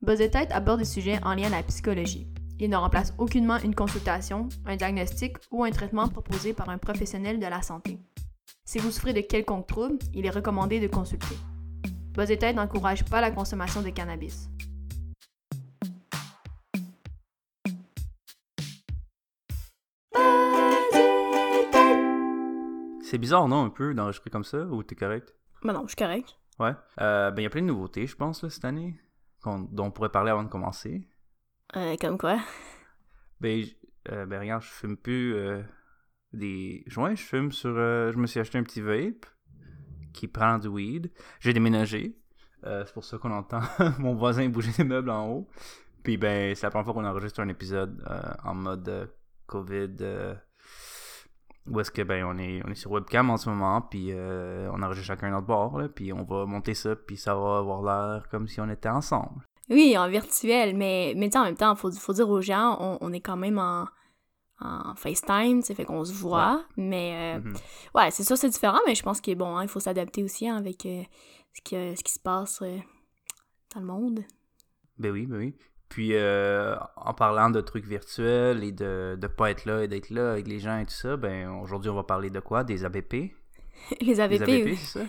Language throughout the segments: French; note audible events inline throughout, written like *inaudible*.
Buzz et Tête aborde des sujets en lien à la psychologie. Il ne remplace aucunement une consultation, un diagnostic ou un traitement proposé par un professionnel de la santé. Si vous souffrez de quelconque trouble, il est recommandé de consulter. Buzz et Tête n'encourage pas la consommation de cannabis. C'est bizarre, non, un peu, d'enregistrer comme ça, ou t'es correct? Ben non, je suis correct. Ouais. Euh, ben, il y a plein de nouveautés, je pense, là, cette année, dont on pourrait parler avant de commencer. Euh, comme quoi? Ben, euh, ben regarde, je fume plus euh, des joints, je fume sur... je me suis acheté un petit vape qui prend du weed. J'ai déménagé. c'est pour ça qu'on entend *laughs* mon voisin bouger des meubles en haut. Puis ben, c'est la première fois qu'on enregistre un épisode en mode COVID où est-ce que ben on est on est sur webcam en ce moment puis euh, on enregistre chacun notre bord là, puis on va monter ça puis ça va avoir l'air comme si on était ensemble. Oui, en virtuel, mais mais en même temps, faut faut dire aux gens, on, est quand même en en FaceTime, ça fait qu'on se voit, mais euh, mm-hmm. ouais, c'est ça, c'est différent, mais je pense qu'il bon, hein, il faut s'adapter aussi hein, avec euh, ce, qui, ce qui se passe dans le monde. Ben oui, ben oui. Puis euh, en parlant de trucs virtuels et de ne pas être là et d'être là avec les gens et tout ça, ben aujourd'hui on va parler de quoi? Des ABP *laughs* Les ABP, oui. ça?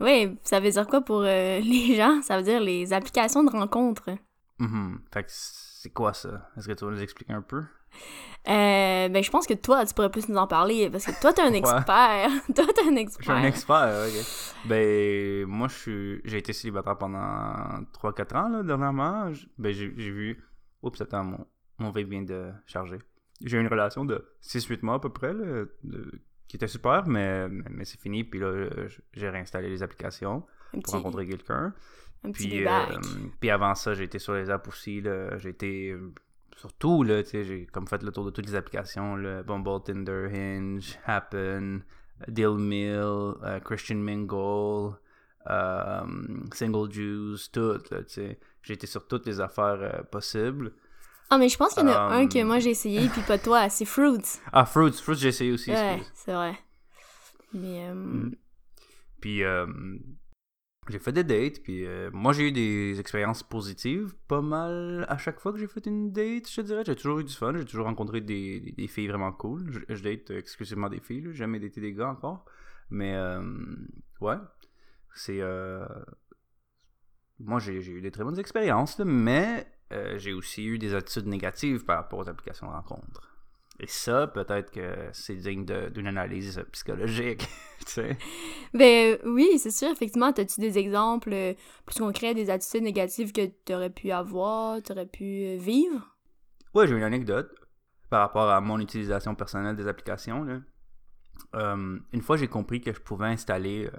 Oui, ça veut dire quoi pour euh, *laughs* les gens? Ça veut dire les applications de rencontres. Mm Fait que c'est quoi ça? Est-ce que tu vas nous expliquer un peu? Euh, ben, je pense que toi, tu pourrais plus nous en parler parce que toi, t'es un *laughs* expert. *laughs* toi, t'es un expert. Je suis un expert, ok. Ben, moi, j'ai été célibataire pendant 3-4 ans, là, dernièrement. Ben, j'ai vu. Oups, attends, mon, mon vape vient de charger. J'ai eu une relation de 6-8 mois à peu près, là, qui était super, mais, mais c'est fini. Puis là, j'ai réinstallé les applications pour rencontrer quelqu'un. Puis, euh, puis avant ça, j'ai été sur les apps aussi. J'ai été surtout, là, tu sais, j'ai comme fait le tour de toutes les applications, là, Bumble, Tinder, Hinge, Happen, Deal Mill, euh, Christian Mingle, euh, Single Juice, tout, là, tu sais. J'ai été sur toutes les affaires euh, possibles. Ah, mais je pense qu'il y en a un que moi j'ai essayé, *laughs* puis pas toi, c'est Fruits. Ah, Fruits, Fruits j'ai essayé aussi. Ouais, c'est vrai. Mais. Mm. Puis, j'ai fait des dates, puis euh, moi j'ai eu des expériences positives pas mal à chaque fois que j'ai fait une date, je te dirais. J'ai toujours eu du fun, j'ai toujours rencontré des, filles vraiment cool. Je, date exclusivement des filles, j'ai jamais daté des gars encore. Mais euh, ouais, c'est. Euh, moi j'ai eu des très bonnes expériences, mais j'ai aussi eu des attitudes négatives par rapport aux applications de rencontre. Et ça, peut-être que c'est digne d'une analyse psychologique. *laughs* Ben oui, c'est sûr, effectivement. As-tu des exemples euh, plus concrets des attitudes négatives que tu aurais pu avoir, tu aurais pu euh, vivre? Ouais, j'ai une anecdote par rapport à mon utilisation personnelle des applications. Là. Euh, une fois, j'ai compris que je pouvais installer,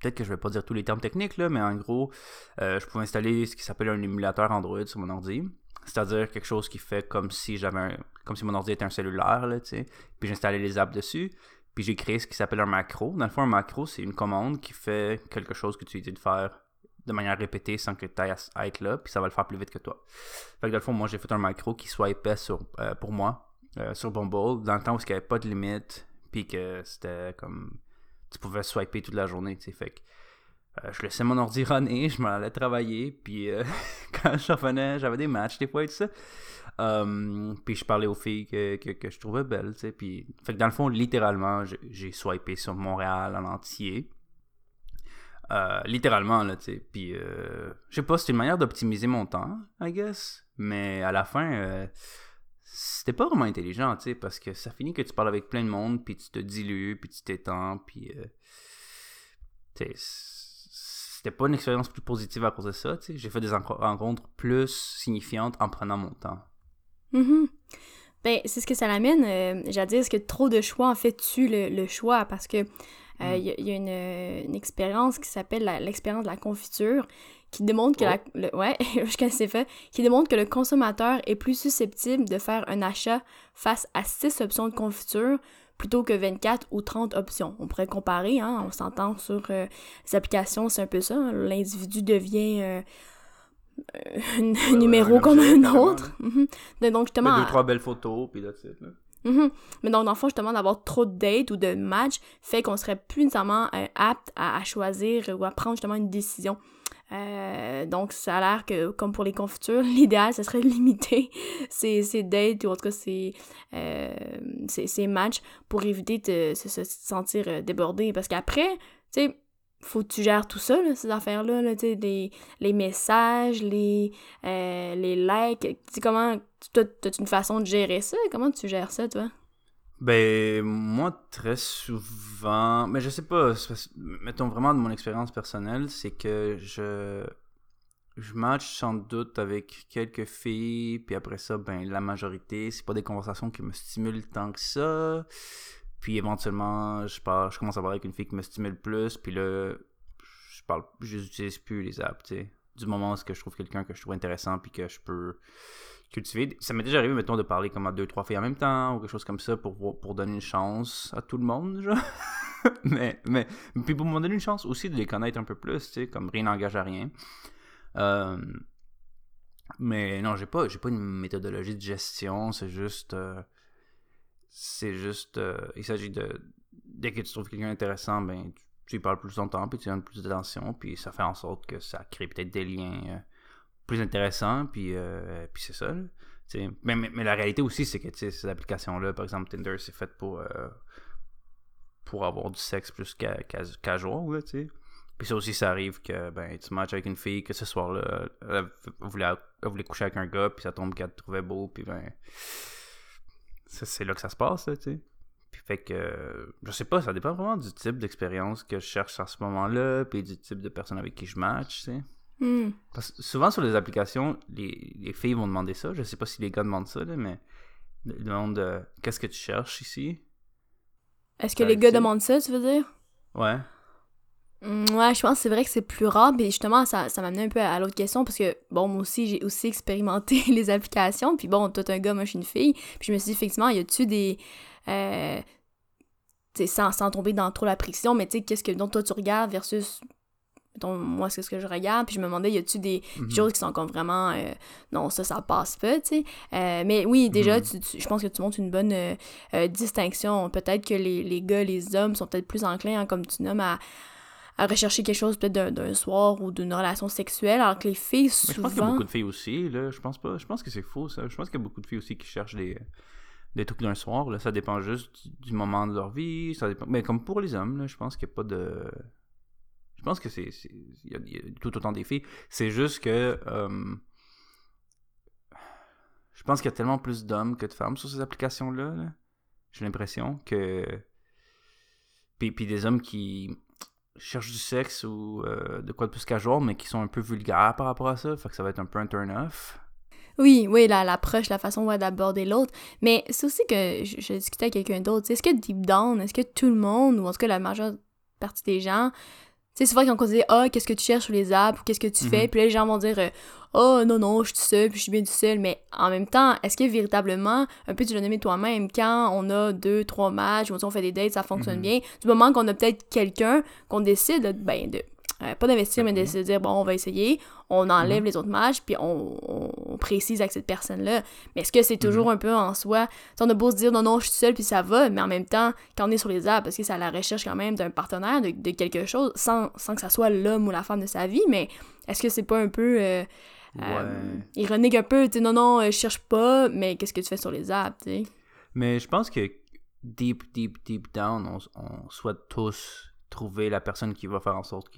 peut-être que je vais pas dire tous les termes techniques, là, mais en gros, je pouvais installer ce qui s'appelle un émulateur Android sur mon ordi. C'est-à-dire quelque chose qui fait comme si j'avais comme si mon ordi était un cellulaire, là, tu sais. Puis j'installais les apps dessus. Puis j'ai créé ce qui s'appelle un macro. Dans le fond, un macro, c'est une commande qui fait quelque chose que tu dis de faire de manière répétée sans que tu ailles être là, puis ça va le faire plus vite que toi. Fait que dans le fond, moi, j'ai fait un macro qui soit épais sur, euh, pour moi, euh, sur Bumble, dans le temps où il n'y avait pas de limite, puis que c'était comme... Tu pouvais swiper toute la journée, tu sais. Fait que euh, je laissais mon ordi runner, *laughs* je m'en allais travailler, puis euh, *laughs* quand je revenais, j'avais des matchs des fois et tout ça. Euh, puis je parlais aux filles que, que, je trouvais belles, tu sais. Puis, fait que dans le fond, littéralement, j'ai swipé sur Montréal en entier. littéralement, là, tu sais. Puis, je sais pas, c'était une manière d'optimiser mon temps, I guess. Mais à la fin, c'était pas vraiment intelligent, tu sais, parce que ça finit que tu parles avec plein de monde, puis tu te dilues, puis tu t'étends, puis. tu c'était pas une expérience plus positive à cause de ça. J'ai fait des rencontres plus signifiantes en prenant mon temps. Mm Ben, c'est ce que ça l'amène. Euh, J'allais dire, que trop de choix, en fait, tue le, choix? Parce que euh, il y, a une, expérience qui s'appelle l'expérience de la confiture qui démontre que la, oh. le, ouais, *laughs* je connaissais pas, qui démontre que le consommateur est plus susceptible de faire un achat face à six options de confiture plutôt que 24 ou 30 options. On pourrait comparer, hein, on s'entend sur euh, les applications, c'est un peu ça. Hein. L'individu devient euh, *laughs* un numéro comme un autre. Mhm. Donc justement... Deux, trois belles photos, puis là, Mhm. Mais donc, dans le fond, justement, d'avoir trop de dates ou de matchs fait qu'on serait plus nécessairement euh, apte à, choisir ou à prendre justement une décision. Euh, donc, ça a l'air que, comme pour les confitures, *laughs* l'idéal, ce serait de limiter *laughs* ces, ces, dates ou en tout cas ces, euh, ces, matchs pour éviter de se, sentir débordé. Parce qu'après, tu sais, faut que tu gères tout ça, ces affaires-là, là, les, les messages, les, les likes. comment, toi, as une façon de gérer ça? Comment tu gères ça, toi? Ben, moi, très souvent, mais je sais pas, mettons vraiment de mon expérience personnelle, c'est que je, je match sans doute avec quelques filles, puis après ça, ben, la majorité, c'est pas des conversations qui me stimulent tant que ça. Puis éventuellement, je, parle, je commence à parler avec une fille qui me stimule plus, puis là, je parle, je n'utilise plus les apps, tu sais. Du moment où je trouve quelqu'un que je trouve intéressant, puis que je peux cultiver. Ça m'est déjà arrivé, mettons, de parler comme à deux, trois filles en même temps ou quelque chose comme ça pour, pour donner une chance à tout le monde, *laughs* mais, mais, puis pour me donner une chance aussi de les connaître un peu plus, tu sais, comme rien n'engage à rien. Euh, mais non, j'ai pas, j'ai pas une méthodologie de gestion, c'est juste. Euh, c'est juste. Euh, il s'agit de. Dès que tu trouves quelqu'un intéressant, ben, tu, y parles plus longtemps, puis tu donnes plus d'attention, puis ça fait en sorte que ça crée peut-être des liens plus intéressant, puis, euh, puis c'est ça. mais, mais, la réalité aussi, c'est que ces applications-là, par exemple Tinder, c'est fait pour, euh, pour avoir du sexe plus casual, tu Puis ça aussi, ça arrive que ben, tu matches avec une fille, que ce soir-là, elle, voulait, voulait, coucher avec un gars, puis ça tombe qu'elle te trouvait beau, puis ben. C'est là que ça se passe, tu sais. Puis fait que. Je sais pas, ça dépend vraiment du type d'expérience que je cherche à ce moment-là, puis du type de personne avec qui je match, tu sais. Hmm. Parce que souvent sur les applications, les, les, filles vont demander ça. Je sais pas si les gars demandent ça, mais ils demandent euh, qu'est-ce que tu cherches ici? Est-ce que les gars demandent ça, tu veux dire? Ouais. Hmm, ouais, je pense que c'est vrai que c'est plus rare, mais justement, ça, ça m'amenait un peu à, l'autre question, parce que, bon, moi aussi, j'ai aussi expérimenté *laughs* les applications, puis bon, toi, t'es un gars, moi, je suis une fille, puis je me suis dit, effectivement, y a-tu des... Euh, sans, sans tomber dans trop la pression, mais tu sais, qu'est-ce que donc toi tu regardes versus moi, c'est ce que je regarde, puis je me demandais, y a-tu des mhm. choses qui sont comme vraiment, euh, non, ça, ça passe pas, tu sais. Euh, mais oui, déjà, mhm. je pense que tu montres une bonne euh, distinction. Peut-être que les, les, gars, les hommes sont peut-être plus enclins, hein, comme tu nommes, à, à rechercher quelque chose peut-être d'un soir ou d'une relation sexuelle, alors que les filles, souvent... je pense qu'il y a beaucoup de filles aussi, là, je pense pas, je pense que c'est faux, ça. Je pense qu'il y a beaucoup de filles aussi qui cherchent des des trucs d'un soir, là, ça dépend juste du moment de leur vie, ça dépend... Mais comme pour les hommes, là, je pense qu'il n'y a pas de... Je pense que c'est. Il y, a tout autant des filles. C'est juste que. Euh, je pense qu'il y a tellement plus d'hommes que de femmes sur ces applications-là. J'ai l'impression que. Puis, puis, des hommes qui cherchent du sexe ou euh, de quoi de plus casual, mais qui sont un peu vulgaires par rapport à ça. Fait que ça va être un peu un turn-off. Oui, oui, l'approche, la, façon d'aborder l'autre. Mais c'est aussi que je, je discutais avec quelqu'un d'autre. Est-ce que deep down, est-ce que tout le monde, ou en tout cas la majeure partie des gens, sais, souvent quand on dit Ah, qu'est-ce que tu cherches sur les apps ou qu'est-ce que tu fais, mhm. puis là, les gens vont dire euh, Oh, non, non, je suis tout seul, puis je suis bien tout seul. Mais en même temps, est-ce que véritablement, un peu tu l'as nommé toi-même, quand on a deux, trois matchs, on fait des dates, ça fonctionne mhm. bien, du moment qu'on a peut-être quelqu'un qu'on décide, ben, de euh, pas d'investir, mais de se dire, bon, on va essayer, on enlève mhm. les autres matchs, puis on, précise avec cette personne-là. Mais est-ce que c'est toujours mhm. un peu en soi? on a beau se dire, non, non, je suis seul, puis ça va, mais en même temps, quand on est sur les apps, parce que c'est à la recherche quand même d'un partenaire, de, quelque chose, sans, que ça soit l'homme ou la femme de sa vie, mais est-ce que c'est pas un peu... Euh, euh, ironique un peu, tu non, non, je cherche pas, mais qu'est-ce que tu fais sur les apps, tu sais? Mais je pense que deep, deep, deep down, on, on souhaite tous trouver la personne qui va faire en sorte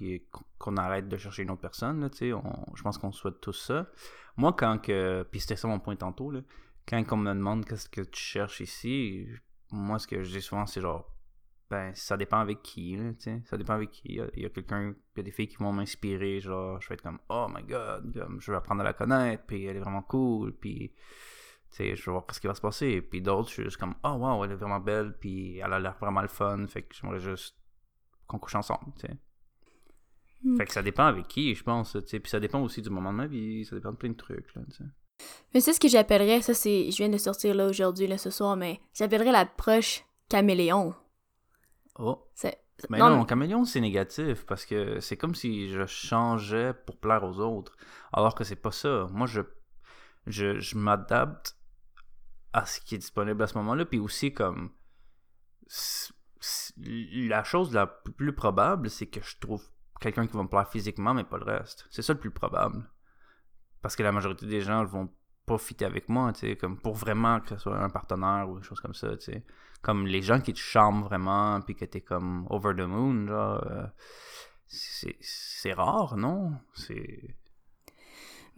qu'on arrête de chercher une autre personne. Là, on, je pense qu'on souhaite tous ça. Moi, quand que. Puis c'était ça mon point tantôt. Là, quand on me demande qu'est-ce que tu cherches ici, moi, ce que je dis souvent, c'est genre. Ben, ça dépend avec qui, là, Ça dépend avec qui. Il y a, quelqu'un, il y a des filles qui vont m'inspirer, genre, je vais être comme, oh my god, je vais apprendre à la connaître, puis elle est vraiment cool, puis, tu sais, je vais voir ce qui va se passer. Puis d'autres, je suis juste comme, oh wow, elle est vraiment belle, puis elle a l'air vraiment le fun, fait que j'aimerais juste qu'on couche ensemble, tu sais. Hmm. Fait que ça dépend avec qui, je pense, tu sais. Puis ça dépend aussi du moment de ma vie, ça dépend de plein de trucs, là, tu sais. Mais c'est ce que j'appellerais, ça c'est, je viens de sortir là aujourd'hui, là, ce soir, mais j'appellerais l'approche caméléon. Oh. Mais non, caméléon, c'est négatif parce que c'est comme si je changeais pour plaire aux autres. Alors que c'est pas ça. Moi, je, je, je m'adapte à ce qui est disponible à ce moment-là. Puis aussi, comme. La chose la plus probable, c'est que je trouve quelqu'un qui va me plaire physiquement, mais pas le reste. C'est ça le plus probable. Parce que la majorité des gens vont pas fitter avec moi, tu sais, comme pour vraiment que ce soit un partenaire ou des choses comme ça, tu sais. Comme les gens qui te charment vraiment, puis que t'es comme over the moon, genre, euh, c'est rare, non? C'est...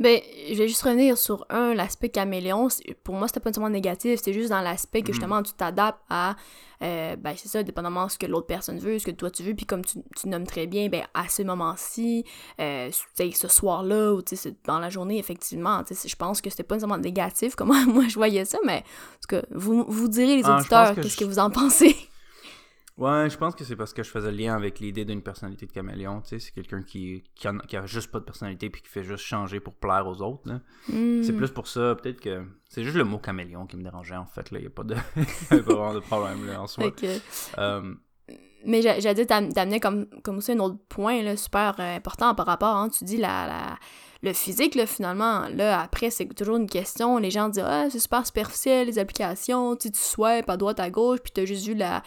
Ben, je vais juste revenir sur un, l'aspect caméléon. Pour moi, c'était pas nécessairement négatif, c'est juste dans l'aspect que mm. justement tu t'adaptes à, euh, ben c'est ça, dépendamment de ce que l'autre personne veut, ce que toi tu veux, puis comme tu, tu nommes très bien, ben à ce moment-ci, euh, ce soir-là, ou dans la journée, effectivement, je pense que c'était pas nécessairement négatif, *laughs* comment moi je voyais ça, mais en tout cas, vous, vous direz les ah, auditeurs qu'est-ce que vous en pensez? Ouais, je pense que c'est parce que je faisais le lien avec l'idée d'une personnalité de caméléon. Tu sais, c'est quelqu'un qui, qui, a, juste pas de personnalité puis qui fait juste changer pour plaire aux autres. Hmm. C'est plus pour ça, peut-être que. C'est juste le mot caméléon qui me dérangeait en fait. Il n'y a pas de... *laughs* vraiment de problème là, en soi. Euh, mais j'ai dit d'amener comme, comme aussi un autre point là, super euh, important par rapport, hein, tu dis la, la le physique, là, finalement, là, après, c'est toujours une question. Les gens disent Ah, c'est super superficiel, les applications, tu, tu swipes à droite, à gauche, puis t'as juste vu la,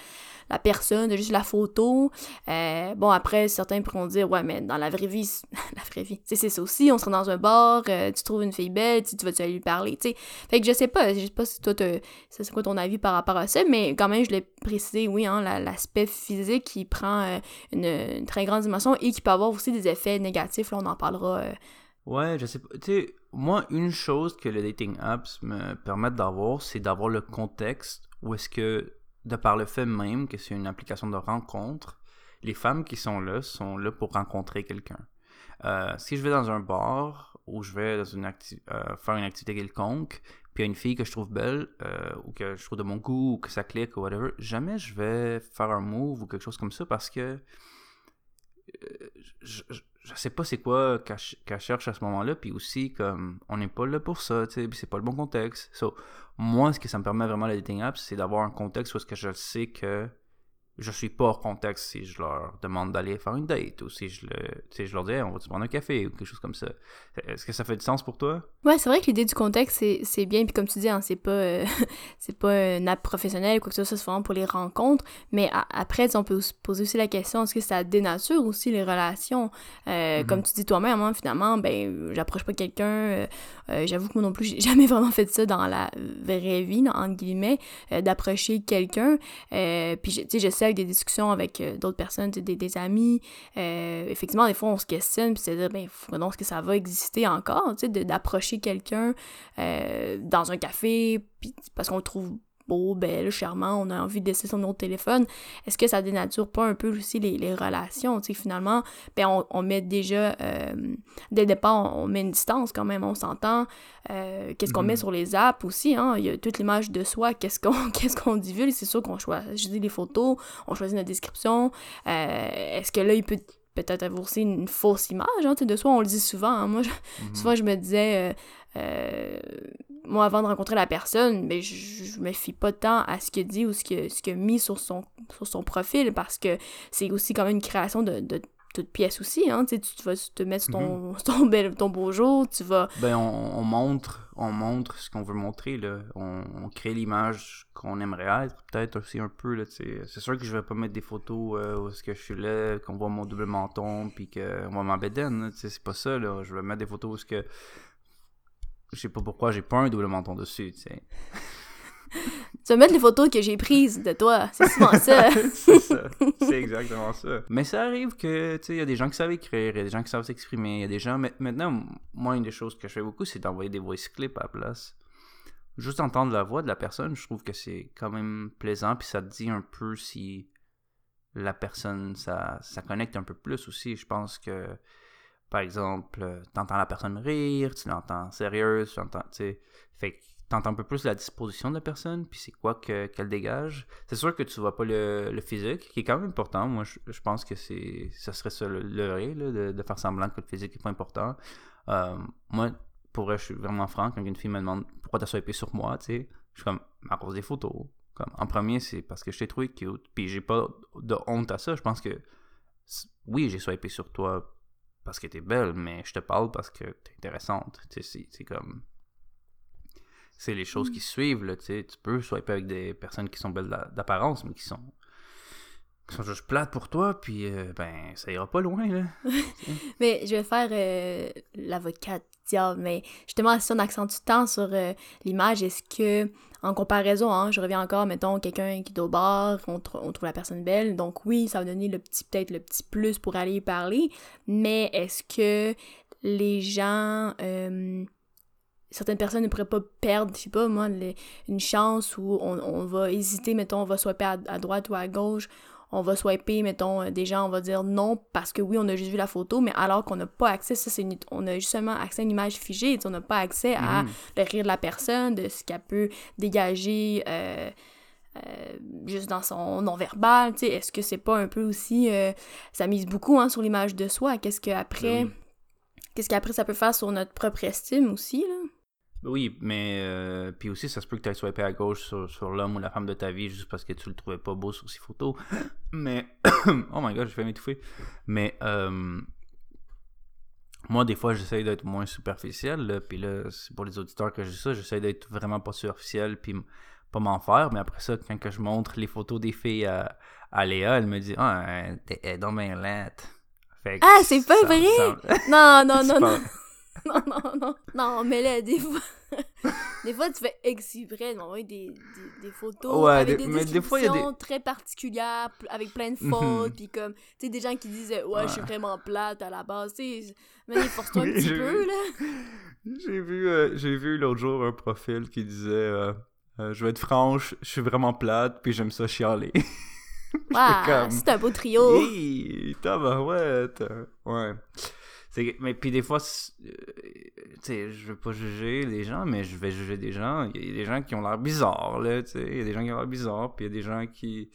la personne, juste la photo. Euh, bon, après, certains pourront dire Ouais, mais dans la vraie vie, *laughs* la vraie vie, c'est ça aussi. On sera dans un bar, euh, tu trouves une fille belle, tu vas-tu aller lui parler, tu sais. Fait que je sais pas, je sais pas si toi, c'est quoi ton avis par rapport à ça, mais quand même, je l'ai précisé, oui, hein, l'aspect physique qui prend euh, une, très grande dimension et qui peut avoir aussi des effets négatifs. Là, on en parlera Ouais, je sais pas. Tu sais, moi, une chose que les dating apps me permettent d'avoir, c'est d'avoir le contexte où est-ce que, de par le fait même que c'est une application de rencontre, les femmes qui sont là sont là pour rencontrer quelqu'un. Euh, si je vais dans un bar ou je vais dans une euh, faire une activité quelconque, puis il y a une fille que je trouve belle euh, ou que je trouve de mon goût ou que ça clique ou whatever, jamais je vais faire un move ou quelque chose comme ça parce que je sais pas c'est quoi qu'elle cherche à ce moment-là, puis aussi, comme, on n'est pas là pour ça, tu sais, puis c'est pas le bon contexte. So, moi, ce que ça me permet vraiment, la dating app, c'est d'avoir un contexte où est-ce que je sais que je suis pas hors contexte si je leur demande d'aller faire une date ou si je, le, je leur dis on va te prendre un café ou quelque chose comme ça. Est-ce que ça fait du sens pour toi? Ouais, c'est vrai que l'idée du contexte, c'est bien. Puis comme tu dis, hein, c'est pas, euh, *laughs* c'est pas une app professionnelle ou quoi que ce soit, c'est vraiment pour les rencontres. Mais après, on peut se poser aussi la question est-ce que ça dénature aussi les relations? Euh, mm-hmm. Comme tu dis toi-même, hein, finalement, ben, j'approche pas quelqu'un. Euh, j'avoue que moi non plus, j'ai *laughs* jamais vraiment fait ça dans la vraie vie, entre guillemets, d'approcher quelqu'un. puis, tu sais, j'essaie avec des discussions avec euh, d'autres personnes, des, des amis. Euh, effectivement, des fois, on se questionne, puis c'est dire, ben, donc, est-ce que ça va exister encore, tu sais, d'approcher quelqu'un euh, dans un café, puis parce qu'on le trouve beau, belle, charmant, on a envie de laisser son autre téléphone, est-ce que ça dénature pas un peu aussi les, les relations, tu sais, finalement, ben on, on met déjà, euh, dès le départ, on, met une distance quand même, on s'entend, euh, qu'est-ce qu'on met mm-hmm. sur les apps aussi, hein, il y a toute l'image de soi, qu'est-ce qu'on *laughs* qu'est-ce qu'on divulgue, c'est sûr qu'on choisit les photos, on choisit notre description, euh, est-ce que là, il peut peut-être avoir aussi une fausse image hein, de soi, on le dit souvent, hein? moi, mm-hmm. souvent, je me disais euh, moi, avant de rencontrer la personne, mais je, je, me fie pas tant à ce qu'il dit ou ce qu'il ce a mis sur son, sur son profil parce que c'est aussi quand même une création de, de toute pièce aussi, hein, tu, tu vas te mettre ton, mhm. *laughs* ton, bel, ton beau jour, tu vas... Ben, on, montre, on montre ce qu'on veut montrer, là. On, crée l'image qu'on aimerait être, peut-être aussi un peu, là, C'est sûr que je vais pas mettre des photos euh, où est-ce que je suis là, qu'on voit mon double menton, puis qu'on voit ma bédaine, c'est pas ça, là. Je vais mettre des photos où est-ce que je sais pas pourquoi j'ai pas un double menton dessus, tu sais. *laughs* tu vas mettre les photos que j'ai prises de toi, c'est souvent *laughs* ça. c'est ça, c'est exactement ça. Mais ça arrive que, tu sais, il y a des gens qui savent écrire, il y a des gens qui savent s'exprimer, il y a des gens... Maintenant, moi, une des choses que je fais beaucoup, c'est d'envoyer des voice clips à la place. Juste entendre la voix de la personne, je trouve que c'est quand même plaisant, puis ça te dit un peu si la personne, ça, ça connecte un peu plus aussi. Je pense que par exemple, euh, t'entends la personne rire, tu l'entends sérieuse, tu l'entends, tu sais. T'entends un peu plus la disposition de la personne, puis c'est quoi qu'elle dégage. C'est sûr que tu vois pas le, physique, qui est quand même important. Moi, je, pense que c'est ça serait ça le, le de, faire semblant que le physique est pas important. Euh, moi, pour je suis vraiment franc, quand une fille me demande pourquoi t'as swipé sur moi, tu sais, je suis comme, à cause des photos. Comme, en premier, c'est parce que je t'ai trouvé cute, puis j'ai pas de honte à ça. Je pense que, oui, j'ai swipé sur toi parce que t'es belle, mais je te parle parce que t'es intéressante. C'est comme. c'est les choses qui suivent, là, tu sais. Tu peux swiper avec des personnes qui sont belles d'apparence, mais qui sont qui sont juste plates pour toi, puis euh, ben, ça ira pas loin, là. *laughs* mais je vais faire euh, l'avocat diable, mais justement, si on accentue tant sur euh, l'image, est-ce que, en comparaison, hein, je reviens encore, mettons, quelqu'un qui est au bar, on, on, trouve la personne belle, donc oui, ça va donner le petit, peut-être le petit plus pour aller y parler, mais est-ce que les gens certaines personnes ne pourraient pas perdre, je sais pas moi, une chance où on, va hésiter, mettons, on va swiper à, droite ou à gauche, on va swiper, mettons, euh, des gens, on va dire non parce que oui, on a juste vu la photo, mais alors qu'on n'a pas accès, ça c'est on a justement accès à une image figée, on n'a pas accès à mhm. le rire de la personne, de ce qu'elle peut dégager euh, euh, juste dans son non-verbal, tu sais, est-ce que c'est pas un peu aussi, ça mise beaucoup hein, sur l'image de soi, qu'est-ce qu'après, ben qu'est-ce qu'après ça peut faire sur notre propre estime aussi, là? Oui, mais euh, puis aussi, ça se peut que tu aies swipé à gauche sur, l'homme ou la femme de ta vie juste parce que tu le trouvais pas beau sur ses photos. *coughs* Mais, *coughs* oh my god, je vais m'étouffer. Mais, euh, moi, des fois, j'essaye d'être moins superficiel. Puis là, c'est pour les auditeurs que dis ça, j'essaie d'être vraiment pas superficiel puis pas m'en faire. Mais après ça, quand que je montre les photos des filles à, à Léa, elle me dit Ah, t'es dans ma lettre. Ah, c'est pas vrai! Non, non, *laughs* non, non. *laughs* non, non, non. Non, mais là, des fois. *laughs* des fois, tu fais exprès de m'envoyer des, des, photos avec des descriptions très particulières, avec plein de fautes, mhm. puis comme, tu sais, des gens qui disent « Ouais, je suis vraiment plate à la base », tu sais, mais force-toi un petit peu, là. J'ai vu, euh, j'ai vu l'autre jour un profil qui disait euh, euh, Je vais être franche, je suis vraiment plate, puis j'aime ça chialer. *laughs* » Ah, c'est un beau trio. Hey, tabarouette. Ouais mais puis des fois, euh, tu sais, je veux pas juger les gens, mais je vais juger des gens. Il y a des gens qui ont l'air bizarres, là, tu sais. Il y a des gens qui ont l'air bizarres, puis il y a des gens qui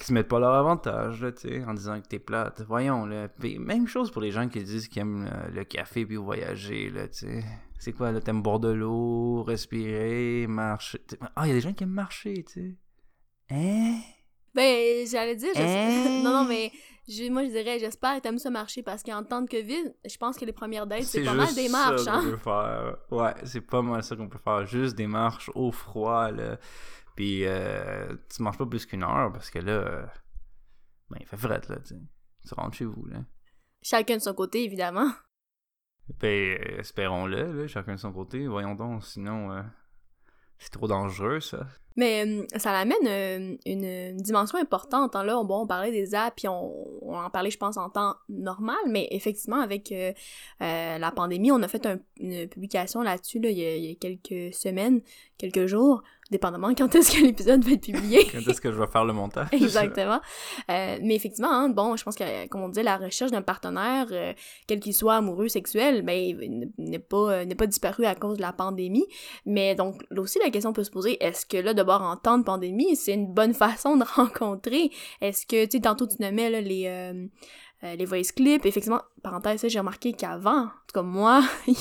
qui se mettent pas leur avantage, là, tu sais, en disant que t'es plate. Voyons, là. même chose pour les gens qui disent qu'ils aiment euh, le, café puis voyager, là, tu sais. C'est quoi, là, t'aimes boire de l'eau, respirer, marcher? Ah, il y a des gens qui aiment marcher, tu sais. Hein? Ben, j'allais dire, hein? *laughs* non, non, mais moi, je dirais, j'espère que t'aimes ça marcher parce qu'en temps de COVID, je pense que les premières dates, c'est pas mal des marches, ça hein? Peut faire. Ouais, c'est pas mal ça qu'on peut faire. Juste des marches au froid, là. Puis, euh, tu marches pas plus qu'une heure parce que là, euh, ben, il fait fret, là, tu Tu rentres chez vous, là. Chacun de son côté, évidemment. Ben, espérons-le, là, chacun de son côté. Voyons donc, sinon, euh, c'est trop dangereux, ça. Mais euh, ça l'amène euh, une, dimension importante. Hein. Là, bon, on parlait des apps, puis on, en parlait, je pense, en temps normal, mais effectivement, avec euh, la pandémie, on a fait une publication là-dessus il, il, y a quelques semaines, quelques jours, dépendamment quand est-ce que l'épisode va être publié. quand est-ce que je vais faire le montage. *laughs* Exactement. Euh, mais effectivement, hein, bon, je pense que, comme on disait, la recherche d'un partenaire, euh, quel qu'il soit amoureux, sexuel, ben, n'est pas, euh, n'est pas disparu à cause de la pandémie. Mais donc, là aussi, la question peut se poser, est-ce que là, d'abord, en temps de pandémie, c'est une bonne *laughs* façon de rencontrer? Est-ce que, tu sais, tantôt, tu nommais, là, les euh, les voice clips. Effectivement, parenthèse, j'ai remarqué qu'avant, en tout cas moi, *laughs* il,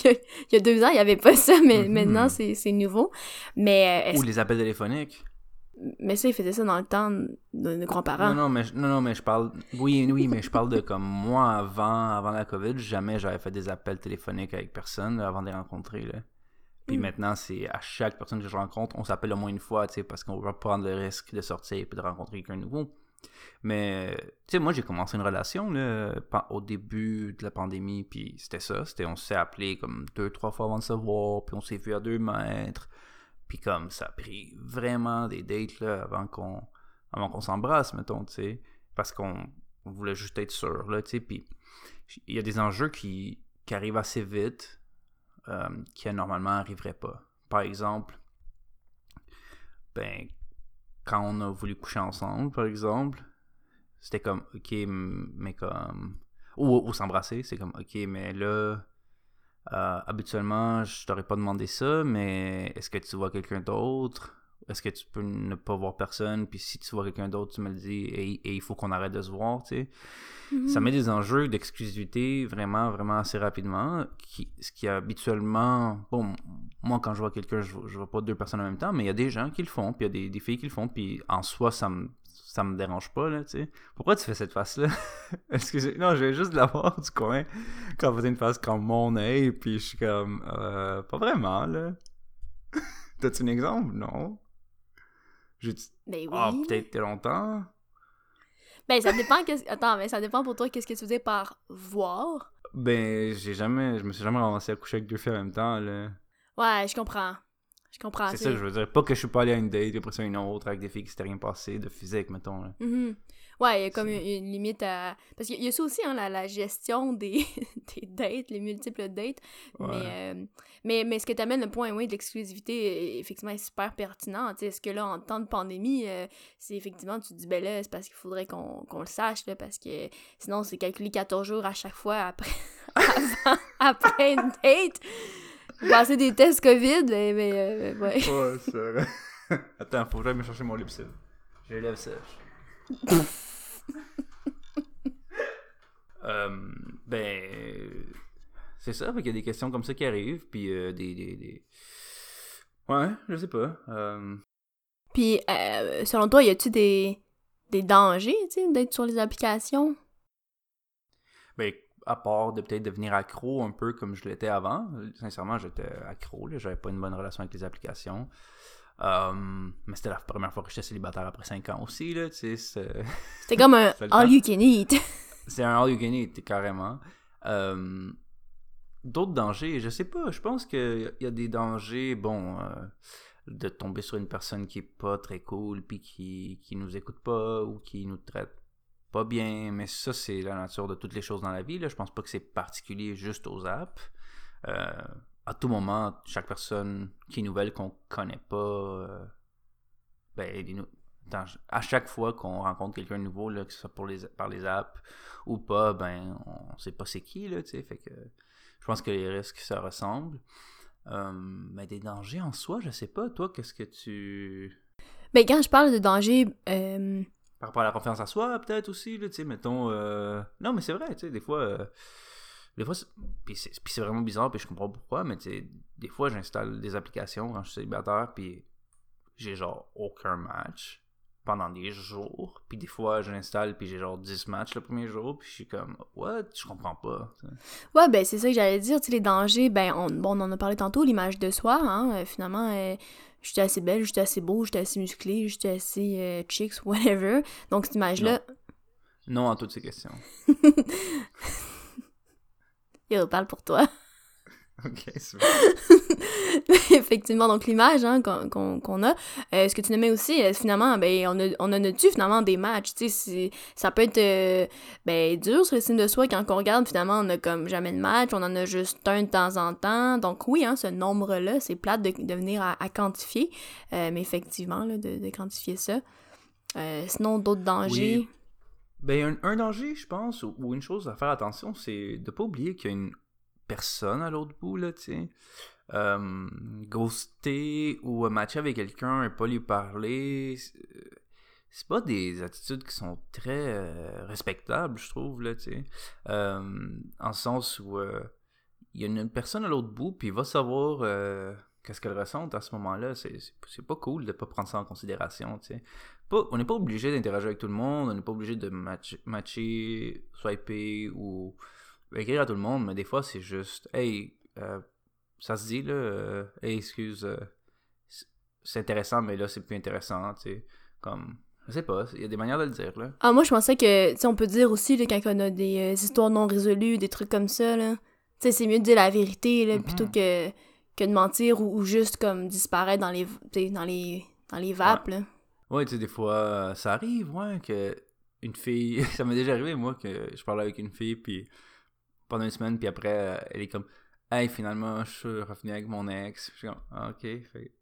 y a, deux ans, il n'y avait pas ça, mais mm-hmm. maintenant, c'est nouveau. Mais, euh, Ou les appels téléphoniques. Mais ça, ils faisaient ça dans le temps de nos grands-parents. Non, non, mais, non, non, mais je parle... Oui, oui, mais je parle de comme moi, avant, avant la COVID, jamais j'avais fait des appels téléphoniques avec personne avant de les rencontrer, là. Puis mm. maintenant, c'est à chaque personne que je rencontre, on s'appelle au moins une fois, tu sais, parce qu'on va prendre le risque de sortir et de rencontrer quelqu'un de nouveau. Mais, tu sais, moi, j'ai commencé une relation là, au début de la pandémie, puis c'était ça. C'était, on s'est appelé comme deux, trois fois avant de se voir, puis on s'est vu à deux mètres. Puis comme ça a pris vraiment des dates là, avant qu'on avant qu'on s'embrasse, mettons, tu sais. Parce qu'on voulait juste être sûr, là, tu sais. Puis il y a des enjeux qui, qui arrivent assez vite, euh, qui normalement n'arriveraient pas. Par exemple, ben, quand on a voulu coucher ensemble, par exemple, c'était comme, ok, mais comme. Ou, s'embrasser, c'est comme, ok, mais là, euh, habituellement, je t'aurais pas demandé ça, mais est-ce que tu vois quelqu'un d'autre? Est-ce que tu peux ne pas voir personne? Puis si tu vois quelqu'un d'autre, tu me le dis, et, il faut qu'on arrête de se voir, tu sais. Ça mm-hmm. met des enjeux d'exclusivité vraiment, vraiment assez rapidement. Qui, ce qui habituellement. Bon, moi, quand je vois quelqu'un, je, je vois pas deux personnes en même temps, mais il y a des gens qui le font, puis il y a des, des filles qui le font, puis en soi, ça me ça me dérange pas, là, tu sais. Pourquoi tu fais cette face-là? *laughs* Excusez, non, je vais juste la voir du coin quand vous faites une face comme mon œil, puis je suis comme, euh, pas vraiment, là. *laughs* T'as-tu un exemple? Non. J'ai dit. Ben oui. Ah, peut-être longtemps. Ben, ça dépend. Attends, mais ça dépend pour toi, qu'est-ce que tu veux dire par voir? Ben, j'ai jamais. Je me suis jamais ramassé à coucher avec deux filles en même temps, là. Ouais, je comprends. Je comprends. c'est ça que je veux dire. Pas que je suis pas allé à une date, après ça une autre, avec des filles qui s'étaient rien passé de physique, mettons, là. Mhm. Ouais, il y a comme une, une limite à. Parce qu'il y a- ça aussi, hein, la, la gestion des, *laughs* des dates, les multiples dates. Ouais. Mais, euh, mais, mais ce que tu amènes, le point oui, de l'exclusivité, effectivement, est super pertinent. Est-ce que là, en temps de pandémie, euh, c'est effectivement, tu te dis, ben là, c'est parce qu'il faudrait qu'on qu'on le sache, là, parce que sinon, c'est calculé 14 jours à chaque fois après, *laughs* avant- après une date. Passer des tests COVID, mais, mais euh, ouais. Ouais, c'est vrai. *laughs* Attends, faut que j'aille me chercher mon lipstick. J'ai les lèvres sèches. Euh, ben, c'est ça, qu'il y a des questions comme ça qui arrivent, puis euh, des, des, des- Ouais, je sais pas. Euh, Puis, selon toi, y a-tu des, des dangers, d'être sur les applications? ben, à part de peut-être devenir accro un peu comme je l'étais avant. Sincèrement, j'étais accro, j'avais pas une bonne relation avec les applications. Euh, mais c'était la première fois que j'étais célibataire après 5 ans aussi, là, tu sais, c'est- *laughs* C'était comme un *laughs* all you can eat. *laughs* C'est un all you can eat, carrément. Euh, D'autres dangers, je sais pas. Je pense qu'il y a des dangers, bon, euh, de tomber sur une personne qui est pas très cool, puis qui, qui nous écoute pas, ou qui nous traite pas bien. Mais ça, c'est la nature de toutes les choses dans la vie. Là. Je pense pas que c'est particulier juste aux apps. Euh, à tout moment, chaque personne qui est nouvelle qu'on connaît pas, euh, ben, dans- à chaque fois qu'on rencontre quelqu'un de nouveau, là, que ce soit pour les, par les apps ou pas, ben, on sait pas c'est qui, là, tu sais, fait que je pense que les risques se ressemblent. Euh, mais des dangers en soi, je sais pas, toi, qu'est-ce que tu... Ben, quand je parle de danger, euh, Par rapport à la confiance en soi, peut-être aussi, là, tu sais, mettons... Non, mais c'est vrai, tu sais, des fois... Des fois, c'est- puis c'est vraiment bizarre, puis je comprends pourquoi, mais des fois, j'installe des applications quand je suis célibataire, puis j'ai genre aucun match pendant des jours. Puis des fois, je l'installe, puis j'ai genre 10 matchs le premier jour, puis je suis comme, what? Je comprends pas. ouais, ben, c'est ça que j'allais dire, tu sais, les dangers, ben, on, bon, on en a parlé tantôt, l'image de soi, hein, euh, finalement, euh, j'étais assez belle, j'étais assez beau, j'étais assez musclé, j'étais assez euh, chicks, *laughs* whatever. Donc, cette image-là, Non à toutes ces questions. *laughs* il parle pour toi. *laughs* ok, c'est *laughs* Effectivement, donc l'image hein, qu'on a. Euh, ce que tu nommais aussi, euh, finalement, ben, on a, on en a-tu finalement des matchs? Tu sais, ça peut être euh, ben, dur sur l'estime de soi quand on regarde, finalement, on a comme jamais de match, on en a juste un de temps en temps. Donc oui, hein, ce nombre-là, c'est plate de, de venir à, à quantifier, mais effectivement, là, de, de quantifier ça. Sinon, d'autres dangers? Oui. Ben, un, un danger, je pense, ou, une chose à faire attention, c'est de pas oublier qu'il y a une personne à l'autre bout, là, tu sais. Euh, ghoster ou matcher avec quelqu'un et pas lui parler, c'est- c'est pas des attitudes qui sont très euh, respectables, je trouve, là, tu sais. Euh, en sens où euh, il y a une personne à l'autre bout, puis il va savoir euh, qu'est-ce qu'elle ressent à ce moment-là. C'est pas cool de pas prendre ça en considération, tu sais. Pas- on n'est pas obligé d'interagir avec tout le monde, on n'est pas obligé de match- matcher, swiper ou écrire à tout le monde, mais des fois c'est juste Hey, euh, ça se dit là, euh, hey, excuse, euh, c'est- intéressant, mais là c'est plus intéressant, tu sais. Comme, je sais pas, il y a des manières de le dire là. Ah, moi, je pensais que, tu sais, on peut dire aussi, là, quand on a des histoires non résolues, des trucs comme ça, là, tu sais, c'est mieux de dire la vérité, là, Mhm. plutôt que, que de mentir ou, ou juste, comme, disparaître dans les, dans les, dans les vapes, là. Ouais, tu sais, des fois, euh, ça arrive, ouais, que une fille. *laughs* ça m'est déjà arrivé, moi, que je parlais avec une fille, puis pendant une semaine, puis après, euh, elle est comme, hey, finalement, je suis revenu avec mon ex. Je suis comme, ah, ok, fait.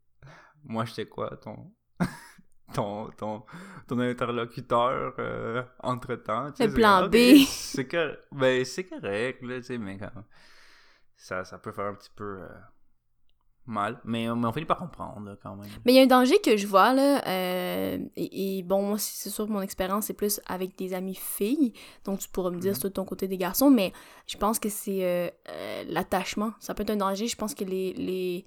Moi, j'étais quoi, ton. *laughs* ton, ton, ton interlocuteur euh, entre-temps. tu sais, Le plan B. ok, C'est correct. Ben, c'est correct, là, tu sais, mais quand ça, ça peut faire un petit peu euh, mal. Mais, mais on finit par comprendre, quand même. Mais il y a un danger que je vois, là, euh, et, et bon, moi, c'est sûr que mon expérience, c'est plus avec des amis filles, donc tu pourras me dire Mhm. de ton côté des garçons, mais je pense que c'est euh, euh, l'attachement. Ça peut être un danger, je pense que les... les...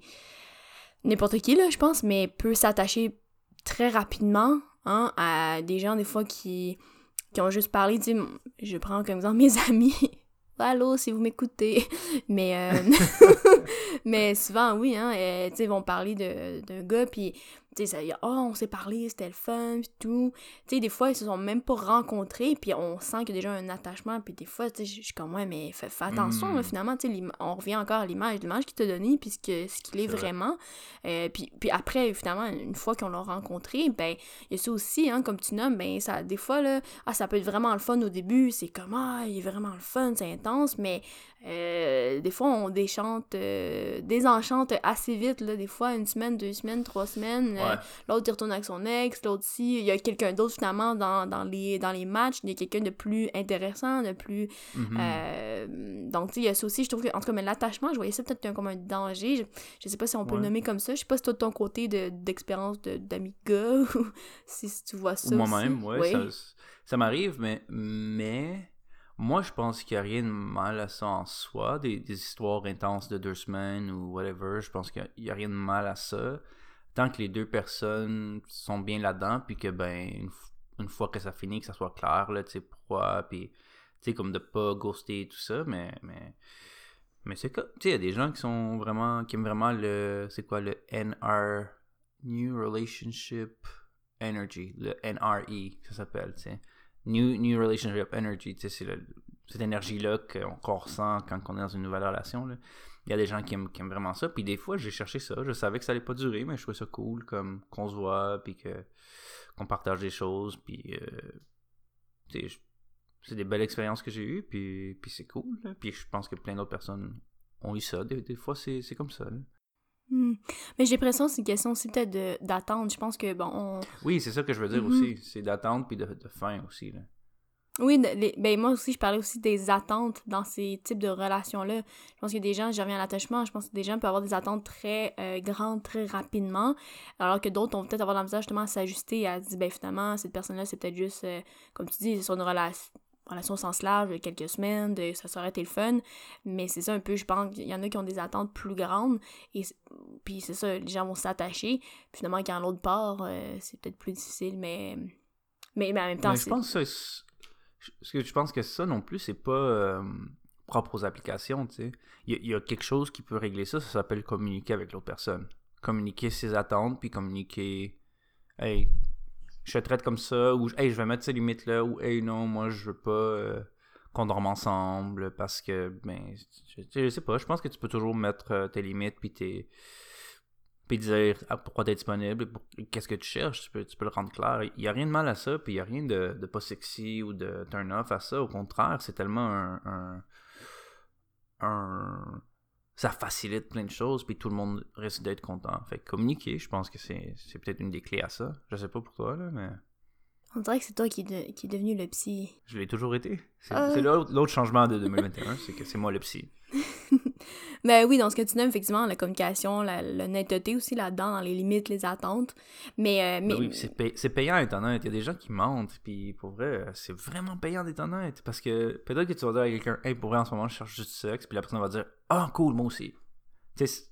N'importe qui, là, je pense, mais peut s'attacher très rapidement hein, à des gens, des fois, qui, qui ont juste parlé, tu sais, je prends comme exemple mes *laughs* amis allô, si vous m'écoutez. *laughs* mais, euh, *laughs* *laughs* mais souvent, oui, hein, euh, tu sais, ils vont parler d'un gars, puis tu sais, oh, on s'est parlé, c'était le fun, pis tout. Tu sais, des fois, ils se sont même pas rencontrés, puis on sent qu'il y a déjà un attachement, puis des fois, tu sais, je suis comme, ouais, mais fais, attention, Mm. finalement, tu sais, on revient encore à l'image, l'image qu'il t'a donnée, puis ce que- ce qu'il est, vrai. vraiment. Euh, puis, puis après, finalement, une fois qu'on l'a rencontré, ben, il y a ça aussi, hein, comme tu nommes, ben, ça, des fois, là, ah, ça peut être vraiment le fun au début, c'est comme, ah, il est vraiment le fun, c'est intense, mais euh, des fois, on déchante, euh, désenchante assez vite, là, des fois, une semaine, deux semaines, trois semaines, euh, l'autre, il retourne avec son ex, l'autre, si, il y a quelqu'un d'autre, finalement, dans, dans, les, dans les matchs, il y a quelqu'un de plus intéressant, de plus... Mhm. donc, tu sais, il y a ça aussi, je trouve que, en tout cas, mais l'attachement, je voyais ça peut-être comme un danger, je, je sais pas si on peut le nommer comme ça, je sais pas si toi, de ton côté de- d'expérience de, d'amis gars, si, si tu vois ça Ou moi-même, aussi. ouais, Oui. ça, ça m'arrive, mais, mais moi, je pense qu'il n'y a rien de mal à ça en soi, des, histoires intenses de deux semaines ou whatever, je pense qu'il n'y a, rien de mal à ça, tant que les deux personnes sont bien là-dedans, puis que, ben, une fois que ça finit, que ça soit clair, là, tu sais, pourquoi, puis, tu sais, comme de pas ghoster et tout ça, mais... mais mais c'est comme, tu sais, il y a des gens qui sont vraiment, qui aiment vraiment le, c'est quoi, le NR, New Relationship Energy, le NRE, ça s'appelle, tu sais. New, New Relationship Energy, c'est cette énergie-là qu'on ressent quand on est dans une nouvelle relation. Il y a des gens qui aiment, qui aiment vraiment ça, puis des fois, j'ai cherché ça, je savais que ça allait pas durer, mais je trouvais ça cool, comme qu'on se voit, puis qu'on partage des choses, puis, euh, c'est des belles expériences que j'ai eues, puis, puis c'est cool, puis je pense que plein d'autres personnes ont eu ça, des, des fois, c'est comme ça. Hmm. Mais j'ai l'impression que c'est une question aussi peut-être de- d'attente. Je pense que, bon, on... Oui, c'est ça que je veux dire Mhm. aussi. C'est d'attente puis de, de fin aussi. Là. Oui, les- ben moi aussi, je parlais aussi des attentes dans ces types de relations-là. Je pense que des gens, je reviens à l'attachement, je pense que des gens peuvent avoir des attentes très euh, grandes très rapidement, alors que d'autres vont peut-être avoir la misère justement à s'ajuster, à se dire, ben finalement, cette personne-là, c'est peut-être juste, euh, comme tu dis, c'est sur une relation relation au sens large de quelques semaines, de, ça serait été le fun, mais c'est ça un peu, je pense qu'il y en a qui ont des attentes plus grandes, et puis c'est ça, les gens vont s'attacher, puis finalement, quand l'autre part, euh, c'est peut-être plus difficile, mais, mais, mais en même temps, Mais je pense que ça, je- parce que je pense que ça non plus, c'est pas euh, propre aux applications, tu sais. Il y, y a quelque chose qui peut régler ça, ça s'appelle communiquer avec l'autre personne. Communiquer ses attentes, puis communiquer, hey, je te traite comme ça, ou hey, je vais mettre ces limites-là, ou hey, non, moi, je veux pas euh, qu'on dorme ensemble, parce que, ben, je, sais pas, je pense que tu peux toujours mettre euh, tes limites, puis tes puis dire ah, pourquoi t'es disponible, pour- qu'est-ce que tu cherches, tu peux, tu peux le rendre clair. Il n'y a rien de mal à ça, puis il n'y a rien de, de pas sexy ou de turn off à ça. Au contraire, c'est tellement un, un- Ça facilite plein de choses, puis tout le monde risque d'être content. Fait que communiquer, je pense que c'est c'est peut-être une des clés à ça. Je sais pas pour toi, là, mais On dirait que c'est toi qui, de- qui est devenu le psy. je l'ai toujours été. C'est Ah. c'est l'autre l'autre changement de 2021, c'est que c'est moi le psy. *laughs* Ben oui, dans ce que tu nommes, effectivement, la communication, la, l'honnêteté aussi là-dedans, dans les limites, les attentes. Mais, euh, mais Ben oui, c'est pay- c'est payant d'être honnête. Il y a des gens qui mentent, puis pour vrai, euh, c'est vraiment payant d'être honnête. Parce que peut-être que tu vas dire à quelqu'un, hey, pour vrai, en ce moment, je cherche juste du sexe, puis la personne va dire, ah, cool, moi aussi. Tu sais,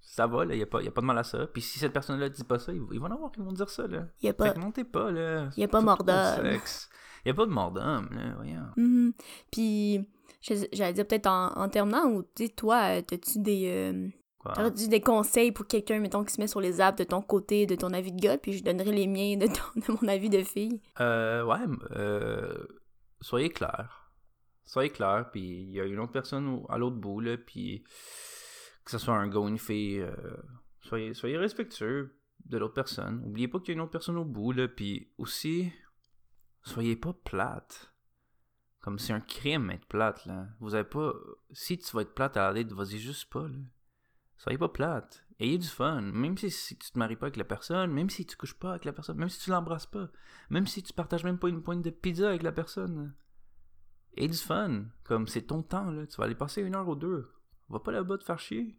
ça va, là, il n'y a, pas- y a pas de mal à ça. Puis si cette personne-là dit pas ça, ils, ils vont en avoir qui vont dire ça, là. il y a Fait pas... que montez pas, là. y a pas mort d'homme. Il y a pas de mort d'homme, là, voyons. Mhm. Puis, j'allais dire peut-être en, en terminant, ou tu sais, toi, euh, t'as-tu des... euh, Quoi? t'aurais-tu des conseils pour quelqu'un, mettons, qui se met sur les apps de ton côté, de ton avis de gars, puis je donnerai les miens de, ton- de mon avis de fille? Euh, ouais, euh, soyez clair. Soyez clair, puis il y a une autre personne à l'autre bout, là, puis que ce soit un gars ou une fille, soyez, soyez respectueux de l'autre personne. Oubliez pas qu'il y a une autre personne au bout, là, puis aussi, soyez pas plate. Comme c'est un crime être plate, là. Vous avez pas... Si tu vas être plate à la date, vas-y juste pas, là. Soyez pas plate. Ayez du fun. Même si, si tu te maries pas avec la personne, même si tu couches pas avec la personne, même si tu l'embrasses pas, même si tu partages même pas une pointe de pizza avec la personne. Ayez du fun. Comme c'est ton temps, là. Tu vas aller passer une heure ou deux. Va pas là-bas te faire chier.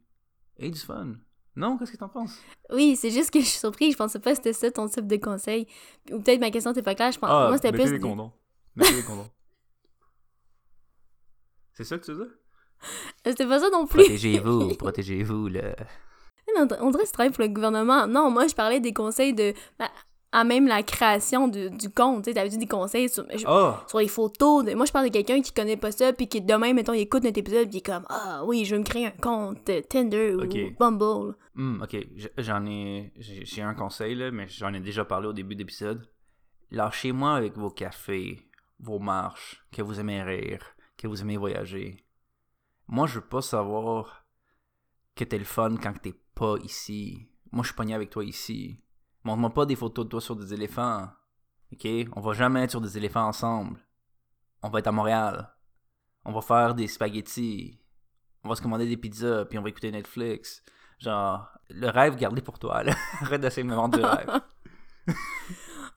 Ayez du fun. Non, qu'est-ce que t'en penses? Oui, c'est juste que je suis surprise, je pensais pas que c'était ça ton type de conseil. Ou peut-être ma question n'était pas claire, je pense... moi, c'était plus... Ah, les condoms. Mettez les condoms. C'est ça que tu veux dire? C'était pas ça non plus. Protégez-vous, *laughs* protégez-vous, là. On on dirait que tu travailles pour le gouvernement. Non, moi, je parlais des conseils de... ben, à même la création du, du compte. Tu sais, t'avais dit des conseils sur, Ah! sur les photos. de- Moi, je parle de quelqu'un qui connaît pas ça, puis qui demain, mettons, il écoute notre épisode, puis il est comme Ah oui, je vais me créer un compte euh, Tinder ou Bumble. Hmm, ok, j'en ai. J'ai j'ai un conseil, là, mais j'en ai déjà parlé au début d'épisode. Lâchez-moi avec vos cafés, vos marches, que vous aimez rire, que vous aimez voyager. Moi, je veux pas savoir que t'es le fun quand t'es pas ici. Moi, je suis pogné avec toi ici. Montre-moi pas des photos de toi sur des éléphants. Ok? On va jamais être sur des éléphants ensemble. On va être à Montréal. On va faire des spaghettis. On va se commander des pizzas, puis on va écouter Netflix. Genre, le rêve, gardez pour toi, là. *laughs* Arrête d'essayer de me vendre du rêve. *laughs*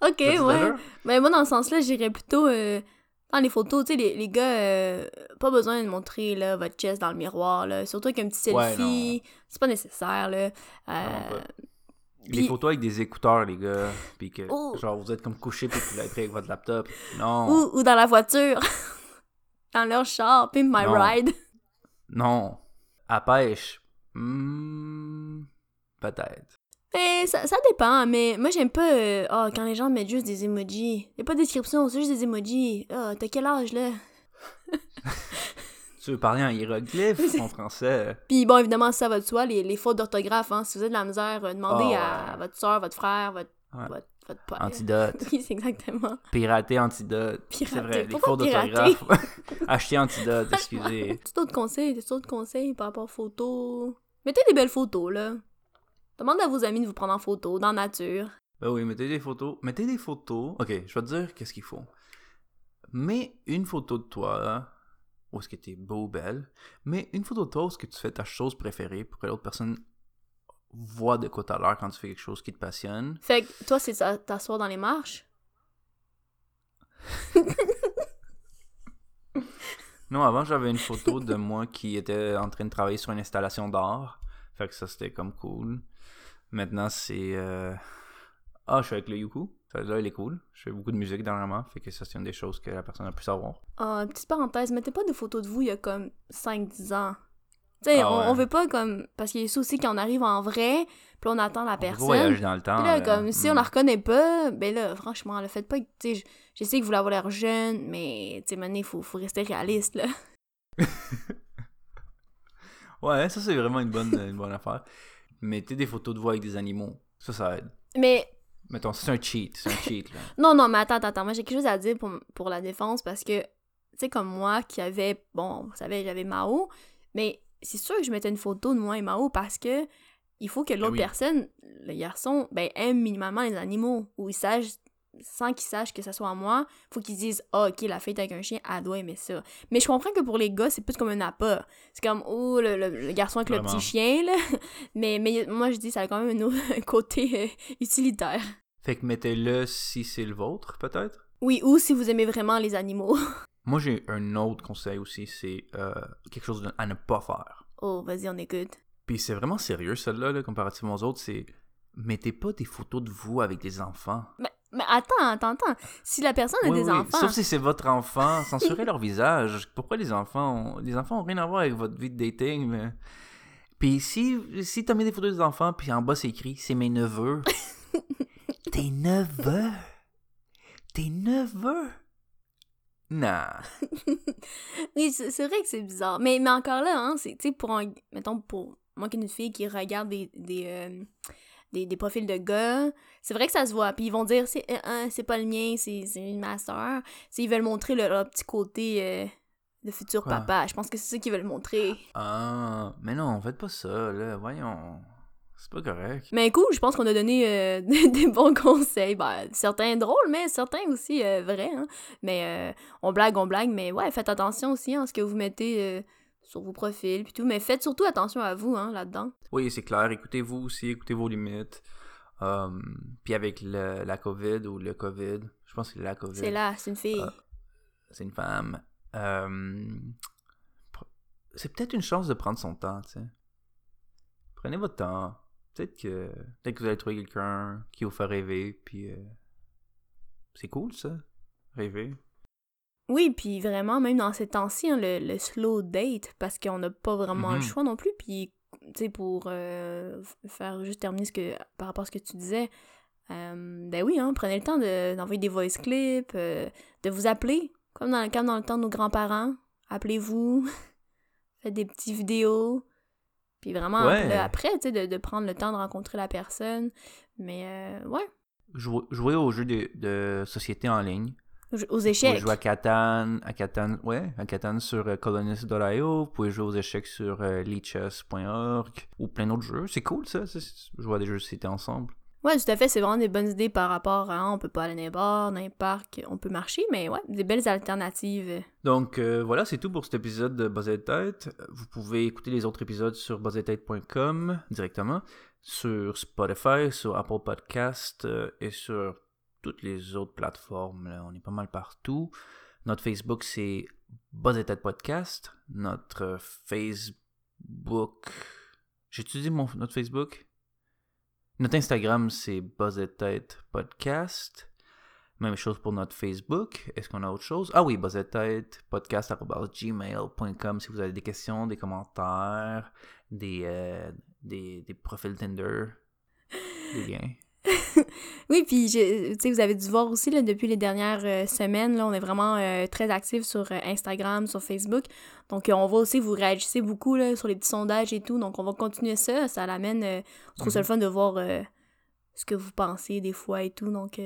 Ok, ouais. Mais moi, dans ce sens-là, j'irais plutôt euh, dans les photos. Tu sais, les, les gars, euh, pas besoin de montrer là, votre chest dans le miroir. Là. Surtout avec un petit Ouais, selfie. c'est pas nécessaire. Là. Euh, pas. Les photos avec des écouteurs, les gars, puis que, genre, vous êtes comme couché, puis que vous l'avez pris avec votre laptop. Non, ou, ou dans la voiture. *laughs* dans leur char. Pimp my Non. ride. non. À pêche, hmm, peut-être. Mais ça, ça dépend, mais moi j'aime pas euh, ah, quand les gens mettent juste des emojis. Y a pas de description, c'est juste des emojis. Ah, t'as quel âge là? Tu veux parler en hiéroglyphe, en *laughs* français? Puis bon, évidemment, ça va de soi, les, les fautes d'orthographe, hein. Si vous avez de la misère, euh, demandez Ah, à votre soeur, votre frère, votre, Ouais. votre, votre père. Antidote. *laughs* Oui, c'est exactement. Pirater antidote. C'est Pirater. vrai, les fautes d'orthographe. *laughs* Acheter antidote, excusez. Tu d'autres conseils, tu d'autres conseils par rapport aux photos? Mettez des belles photos, là. Demandez à vos amis de vous prendre en photo, dans la nature. Ben oui, mettez des photos. Mettez des photos. Ok, je vais te dire qu'est-ce qu'il faut. Mets une photo de toi où est-ce que t'es beau ou belle. Mets une photo de toi où est-ce que tu fais ta chose préférée pour que l'autre personne voit de quoi t'as l'air quand tu fais quelque chose qui te passionne. Fait que toi, c'est ça- t'asseoir dans les marches? *laughs* Non, avant j'avais une photo de moi qui était en train de travailler sur une installation d'art. Fait que ça c'était comme cool. Maintenant c'est... euh, Ah, je suis avec le Yuku. Ça, Là, il est cool. Je fais beaucoup de musique dernièrement. Fait que ça c'est une des choses que la personne a pu savoir. Ah, petite parenthèse, mettez pas de photos de vous il y a comme 5-10 ans. Tu sais, Ah on, ouais. on veut pas comme. Parce qu'il y a ça aussi quand on arrive en vrai, puis on attend la On personne. voyager dans le temps. Puis là, là. comme, si on Mm. la reconnaît pas, ben là, franchement, le faites pas. Tu sais, je, sais que vous voulez avoir l'air jeune, mais, tu sais, maintenant, il faut, faut rester réaliste, là. *laughs* Ouais, ça c'est vraiment une bonne, une bonne affaire. Mettez des photos de vous avec des animaux. Ça, ça aide. Mais, Mettons, c'est un cheat. C'est un cheat, là. *laughs* non, non, mais attends, attends. Moi, j'ai quelque chose à dire pour, pour la défense parce que, tu sais, comme moi qui avait, bon, vous savez, j'avais Mao, mais c'est sûr que je mettais une photo de moi et Mao parce que il faut que l'autre oui. personne, le garçon, ben, aime minimalement les animaux ou il sache, sans qu'il sache que ça soit moi, faut qu'ils disent Ah, ok, la est avec un chien, elle doit aimer ça. Mais je comprends que pour les gars, c'est plus comme un appât. C'est comme Oh, le, le- le garçon avec le petit chien, là. *laughs* Mais, mais moi, je dis, ça a quand même un, autre- un *laughs* côté euh, utilitaire. Fait que mettez-le si c'est le vôtre, peut-être? Oui, ou si vous aimez vraiment les animaux. *laughs* Moi, j'ai un autre conseil aussi. C'est euh, quelque chose à ne pas faire. Oh, vas-y, on écoute. Puis c'est vraiment sérieux, celle-là, là, comparativement aux autres. C'est mettez pas des photos de vous avec des enfants. Mais, mais attends, attends, attends. Si la personne a Oui, des oui, enfants. Sauf si c'est votre enfant, *laughs* censurez leur visage. Pourquoi les enfants ont... Les enfants ont rien à voir avec votre vie de dating. mais- Puis si, si t'as mis des photos des enfants, puis en bas c'est écrit « C'est mes neveux *laughs* ». Tes neveux? Tes neveux? Non. *laughs* Oui, c'est c'est vrai que c'est bizarre. Mais, mais encore là, hein, c'est, tu sais, pour un, mettons, pour moi qui est une fille qui regarde des, des, euh, des, des profils de gars, c'est vrai que ça se voit. Puis ils vont dire, c'est, euh, c'est pas le mien, c'est, ma soeur. ils veulent montrer leur, leur petit côté euh, de futur papa. Je pense que c'est ça qu'ils veulent montrer. Ah, mais non, faites pas ça, là. Voyons. C'est pas correct. Mais cool, je pense qu'on a donné euh, des, *laughs* des bons conseils. Ben, certains drôles, mais certains aussi euh, vrais. hein. Mais euh, on blague, on blague, mais ouais, faites attention aussi hein, à ce que vous mettez euh, sur vos profils puis tout. Mais faites surtout attention à vous hein, là-dedans. Oui, c'est clair. Écoutez-vous aussi, écoutez vos limites. Um, puis avec le- la COVID ou le COVID, je pense que c'est la COVID. C'est là, c'est une fille. Ah. c'est une femme. Euh, pr- c'est peut-être une chance de prendre son temps, tu sais. Prenez votre temps. Peut-être que, peut-être que vous allez trouver quelqu'un qui vous fait rêver, puis euh, c'est cool ça, rêver. Oui, puis vraiment, même dans ces temps-ci, hein, le, le slow date, parce qu'on n'a pas vraiment le Mhm. choix non plus. Puis, tu sais, pour euh, faire juste terminer ce que, par rapport à ce que tu disais, Euh, ben oui, hein, prenez le temps de- d'envoyer des voice clips, euh, de vous appeler, comme dans, comme dans le temps de nos grands-parents. Appelez-vous, *laughs* faites des petites vidéos. Puis vraiment, Ouais. après, tu sais, de, de prendre le temps de rencontrer la personne. Mais euh, ouais, Jou- jouer aux jeux de, de société en ligne. Aux Vous pouvez échecs. jouer à Catan, à Catan, ouais, à Catan sur euh, colonist.io. Vous pouvez jouer aux échecs sur euh, leechess.org ou plein d'autres jeux. C'est cool ça, c'est- jouer à des jeux société ensemble. Ouais, tout à fait, c'est vraiment des bonnes idées par rapport à on peut pas aller dans les bars, dans les parcs, on peut marcher, mais ouais, des belles alternatives. Donc euh, voilà, c'est tout pour cet épisode de Buzz Tête. Vous pouvez écouter les autres épisodes sur buzzetête.com directement, sur Spotify, sur Apple Podcast euh, et sur toutes les autres plateformes. On est pas mal partout. Notre Facebook, c'est Buzz et Tête Podcast. Notre Facebook... J'ai utilisé mon, notre Facebook? Notre Instagram, c'est Buzz et Tête Podcast. Même chose pour notre Facebook. Est-ce qu'on a autre chose? Ah oui, buzzetête, podcast.gmail.com si vous avez des questions, des commentaires, des, euh, des, des profils Tinder, des liens. *laughs* Oui, puis je- tu sais, vous avez dû voir aussi là, depuis les dernières euh, semaines, là, on est vraiment euh, très actifs sur euh, Instagram, sur Facebook. Donc on voit aussi vous réagissez beaucoup là, sur les petits sondages et tout. Donc on va continuer ça. Ça l'amène. je trouve ça le fun de voir ce que vous pensez des fois et tout. Donc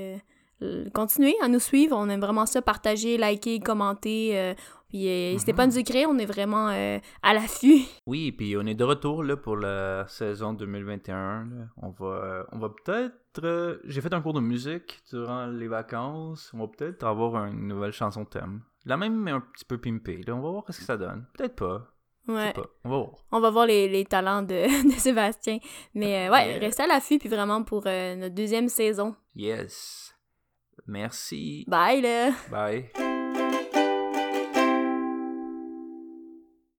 continuez à nous suivre. On aime vraiment ça, partager, liker, commenter. Puis euh, n'hésitez pas à nous écrire, on est vraiment euh, à l'affût. *laughs* Oui, puis on est de retour là, pour la saison 2021. là. On va, on va peut-être. euh, J'ai fait un cours de musique durant les vacances. On va peut-être avoir une nouvelle chanson thème. La même, mais un petit peu pimpée. là. On va voir ce que ça donne. Peut-être pas. Ouais. pas. On va voir. On va voir les, les talents de, *laughs* de Sébastien. Mais euh, ouais, restez à l'affût, puis vraiment pour notre deuxième saison. Yes. Merci. Bye là! Bye.